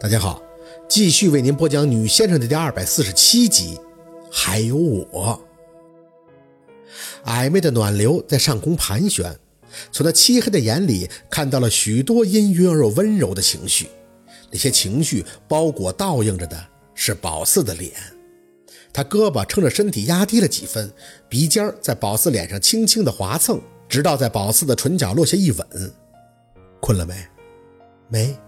大家好，继续为您播讲《女先生》的第二百四十七集。还有我，暧昧的暖流在上空盘旋，从他漆黑的眼里看到了许多阴郁而又温柔的情绪。那些情绪包裹倒映着的是宝四的脸，他胳膊撑着身体压低了几分，鼻尖在宝四脸上轻轻的划蹭，直到在宝四的唇角落下一吻。困了没？没。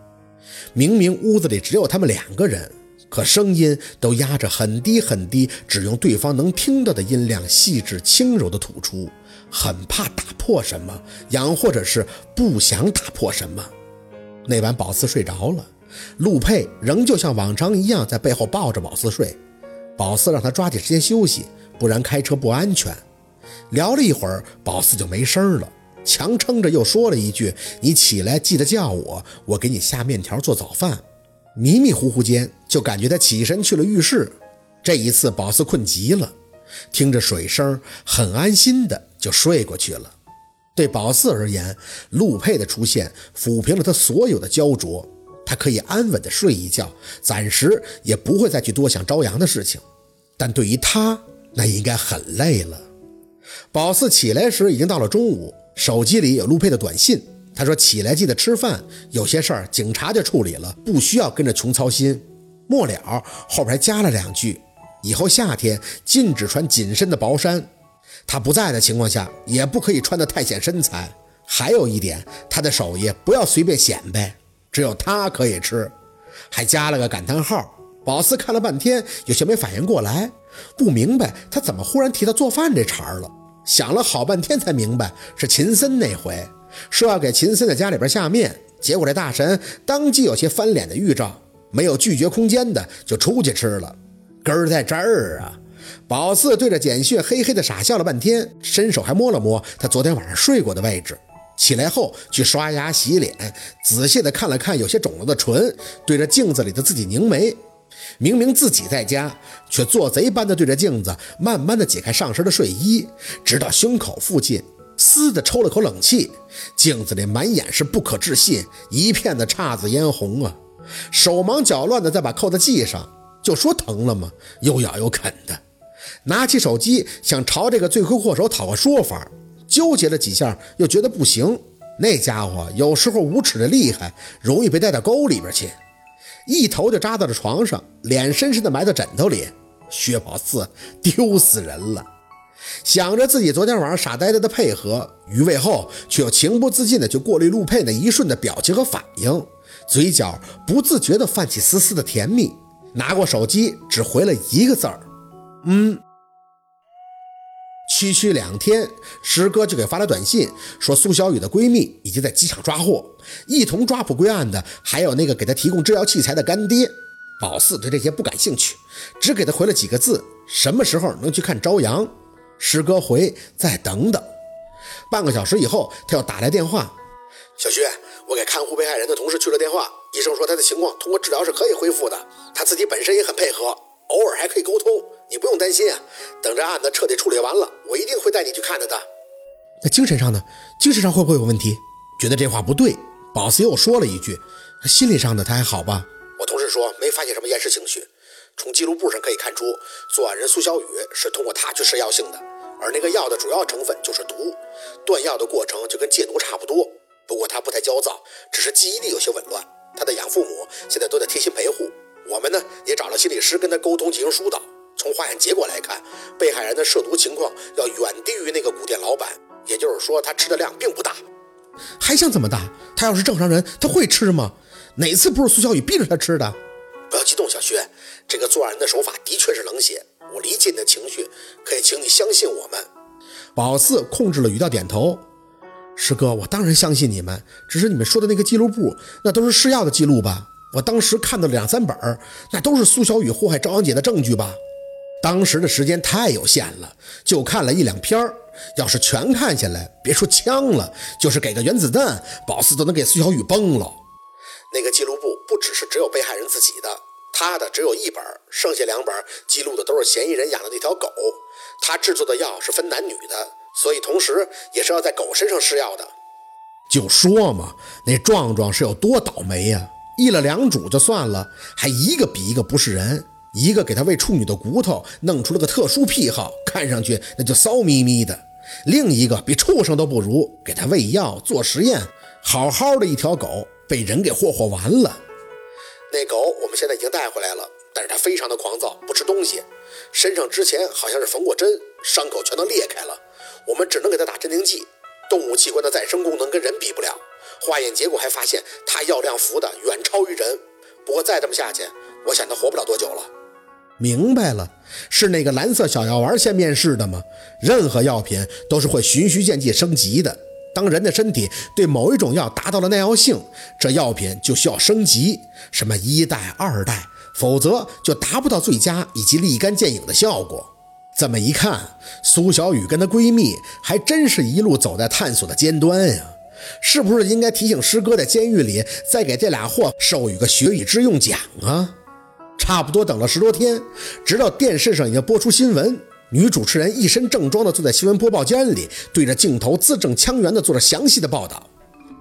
明明屋子里只有他们两个人，可声音都压着很低很低，只用对方能听到的音量，细致轻柔的吐出，很怕打破什么，养或者是不想打破什么。那晚宝四睡着了，陆佩仍旧像往常一样在背后抱着宝四睡。宝四让他抓紧时间休息，不然开车不安全。聊了一会儿，宝四就没声了。强撑着又说了一句：“你起来记得叫我，我给你下面条做早饭。”迷迷糊糊间就感觉他起身去了浴室。这一次宝四困极了，听着水声很安心的就睡过去了。对宝四而言，陆佩的出现抚平了他所有的焦灼，他可以安稳的睡一觉，暂时也不会再去多想朝阳的事情。但对于他，那应该很累了。宝四起来时已经到了中午。手机里有陆佩的短信，他说：“起来记得吃饭，有些事儿警察就处理了，不需要跟着穷操心。”末了后边还加了两句：“以后夏天禁止穿紧身的薄衫，他不在的情况下也不可以穿得太显身材。还有一点，他的手艺不要随便显摆，只有他可以吃。”还加了个感叹号。宝四看了半天，有些没反应过来，不明白他怎么忽然提到做饭这茬儿了。想了好半天才明白，是秦森那回说要给秦森在家里边下面，结果这大神当即有些翻脸的预兆，没有拒绝空间的就出去吃了。根儿在这儿啊！宝四对着简讯嘿嘿的傻笑了半天，伸手还摸了摸他昨天晚上睡过的位置。起来后去刷牙洗脸，仔细的看了看有些肿了的唇，对着镜子里的自己拧眉。明明自己在家，却做贼般的对着镜子，慢慢的解开上身的睡衣，直到胸口附近，嘶的抽了口冷气。镜子里满眼是不可置信，一片的姹紫嫣红啊！手忙脚乱的再把扣子系上，就说疼了吗？又咬又啃的，拿起手机想朝这个罪魁祸首讨个说法，纠结了几下，又觉得不行。那家伙有时候无耻的厉害，容易被带到沟里边去。一头就扎到了床上，脸深深的埋到枕头里。薛宝四丢死人了！想着自己昨天晚上傻呆呆的配合，余味后却又情不自禁的就过滤陆佩那一瞬的表情和反应，嘴角不自觉的泛起丝丝的甜蜜。拿过手机，只回了一个字儿：“嗯。”区区两天，师哥就给发了短信，说苏小雨的闺蜜已经在机场抓获，一同抓捕归案的还有那个给他提供制药器材的干爹。宝四对这些不感兴趣，只给他回了几个字：什么时候能去看朝阳？师哥回再等等。半个小时以后，他又打来电话：“小徐，我给看护被害人的同事去了电话，医生说他的情况通过治疗是可以恢复的，他自己本身也很配合，偶尔还可以沟通。”你不用担心啊，等这案子彻底处理完了，我一定会带你去看他的。那精神上呢？精神上会不会有问题？觉得这话不对，保斯又说了一句：“心理上的他还好吧？”我同事说没发现什么厌世情绪。从记录簿上可以看出，作案人苏小雨是通过他去试药性的，而那个药的主要成分就是毒。断药的过程就跟戒毒差不多。不过他不太焦躁，只是记忆力有些紊乱。他的养父母现在都在贴心陪护，我们呢也找了心理师跟他沟通进行疏导。从化验结果来看，被害人的涉毒情况要远低于那个古店老板，也就是说，他吃的量并不大。还想怎么大？他要是正常人，他会吃吗？哪次不是苏小雨逼着他吃的？不要激动，小薛，这个作案人的手法的确是冷血。我理解你的情绪，可以请你相信我们。宝四控制了语调，点头。师哥，我当然相信你们，只是你们说的那个记录簿，那都是试药的记录吧？我当时看到了两三本，那都是苏小雨祸害朝阳姐的证据吧？当时的时间太有限了，就看了一两篇儿。要是全看下来，别说枪了，就是给个原子弹，宝四都能给苏小雨崩了。那个记录簿不只是只有被害人自己的，他的只有一本，剩下两本记录的都是嫌疑人养的那条狗。他制作的药是分男女的，所以同时也是要在狗身上试药的。就说嘛，那壮壮是有多倒霉呀！一了两主就算了，还一个比一个不是人。一个给他喂处女的骨头，弄出了个特殊癖好，看上去那就骚咪咪的；另一个比畜生都不如，给他喂药做实验，好好的一条狗被人给霍霍完了。那狗我们现在已经带回来了，但是它非常的狂躁，不吃东西，身上之前好像是缝过针，伤口全都裂开了，我们只能给它打镇定剂。动物器官的再生功能跟人比不了，化验结果还发现它药量服的远超于人。不过再这么下去，我想它活不了多久了。明白了，是那个蓝色小药丸先面试的吗？任何药品都是会循序渐进升级的。当人的身体对某一种药达到了耐药性，这药品就需要升级，什么一代、二代，否则就达不到最佳以及立竿见影的效果。这么一看，苏小雨跟她闺蜜还真是一路走在探索的尖端呀！是不是应该提醒师哥在监狱里再给这俩货授予个学以致用奖啊？差不多等了十多天，直到电视上已经播出新闻，女主持人一身正装的坐在新闻播报间里，对着镜头字正腔圆的做着详细的报道。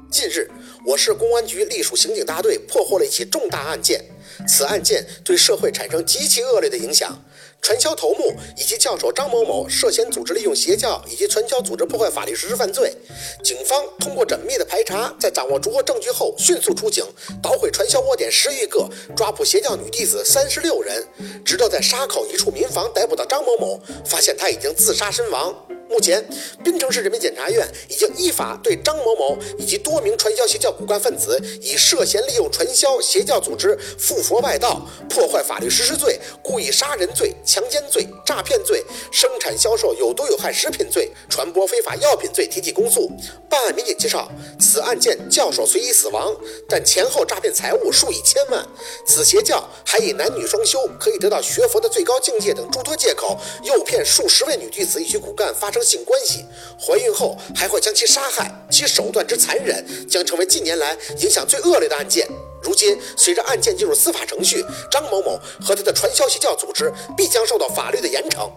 近日，我市公安局隶属刑警大队破获了一起重大案件，此案件对社会产生极其恶劣的影响。传销头目以及教授张某某涉嫌组织利用邪教以及传销组织破坏法律实施犯罪。警方通过缜密的排查，在掌握足够证据后，迅速出警，捣毁传销窝点十余个，抓捕邪教女弟子三十六人。直到在沙口一处民房逮捕到张某某，发现他已经自杀身亡。目前，滨城市人民检察院已经依法对张某某以及多名传销邪教骨干分子，以涉嫌利用传销邪教组织附佛外道、破坏法律实施罪、故意杀人罪、强奸罪、诈骗罪、生产销售有毒有害食品罪、传播非法药品罪提起公诉。办案民警介绍，此案件教授虽已死亡，但前后诈骗财物数以千万。此邪教还以男女双修可以得到学佛的最高境界等诸多借口，诱骗数十位女弟子以及骨干发生。性关系，怀孕后还会将其杀害，其手段之残忍将成为近年来影响最恶劣的案件。如今，随着案件进入司法程序，张某某和他的传销邪教组织必将受到法律的严惩。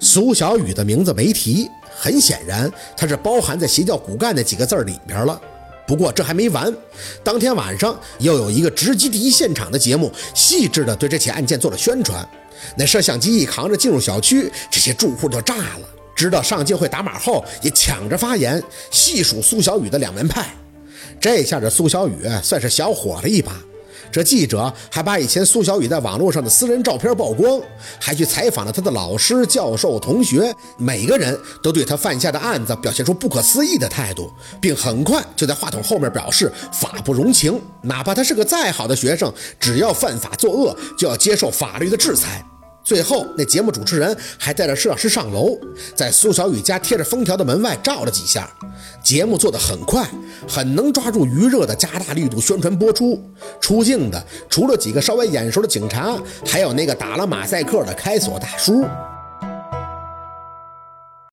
苏小雨的名字没提，很显然，他是包含在邪教骨干那几个字里边了。不过这还没完，当天晚上又有一个直击第一现场的节目，细致的对这起案件做了宣传。那摄像机一扛着进入小区，这些住户就炸了。知道上镜会打码后，也抢着发言，细数苏小雨的两门派。这下这苏小雨算是小火了一把。这记者还把以前苏小雨在网络上的私人照片曝光，还去采访了他的老师、教授、同学，每个人都对他犯下的案子表现出不可思议的态度，并很快就在话筒后面表示法不容情，哪怕他是个再好的学生，只要犯法作恶，就要接受法律的制裁。最后，那节目主持人还带着摄影师上楼，在苏小雨家贴着封条的门外照了几下。节目做得很快，很能抓住余热的加大力度宣传播出。出镜的除了几个稍微眼熟的警察，还有那个打了马赛克的开锁大叔。